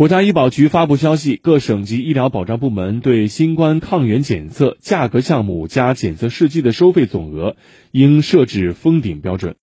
国家医保局发布消息各省级医疗保障部门对新冠抗原检测价格项目加检测试剂的收费总额应设置封顶标准。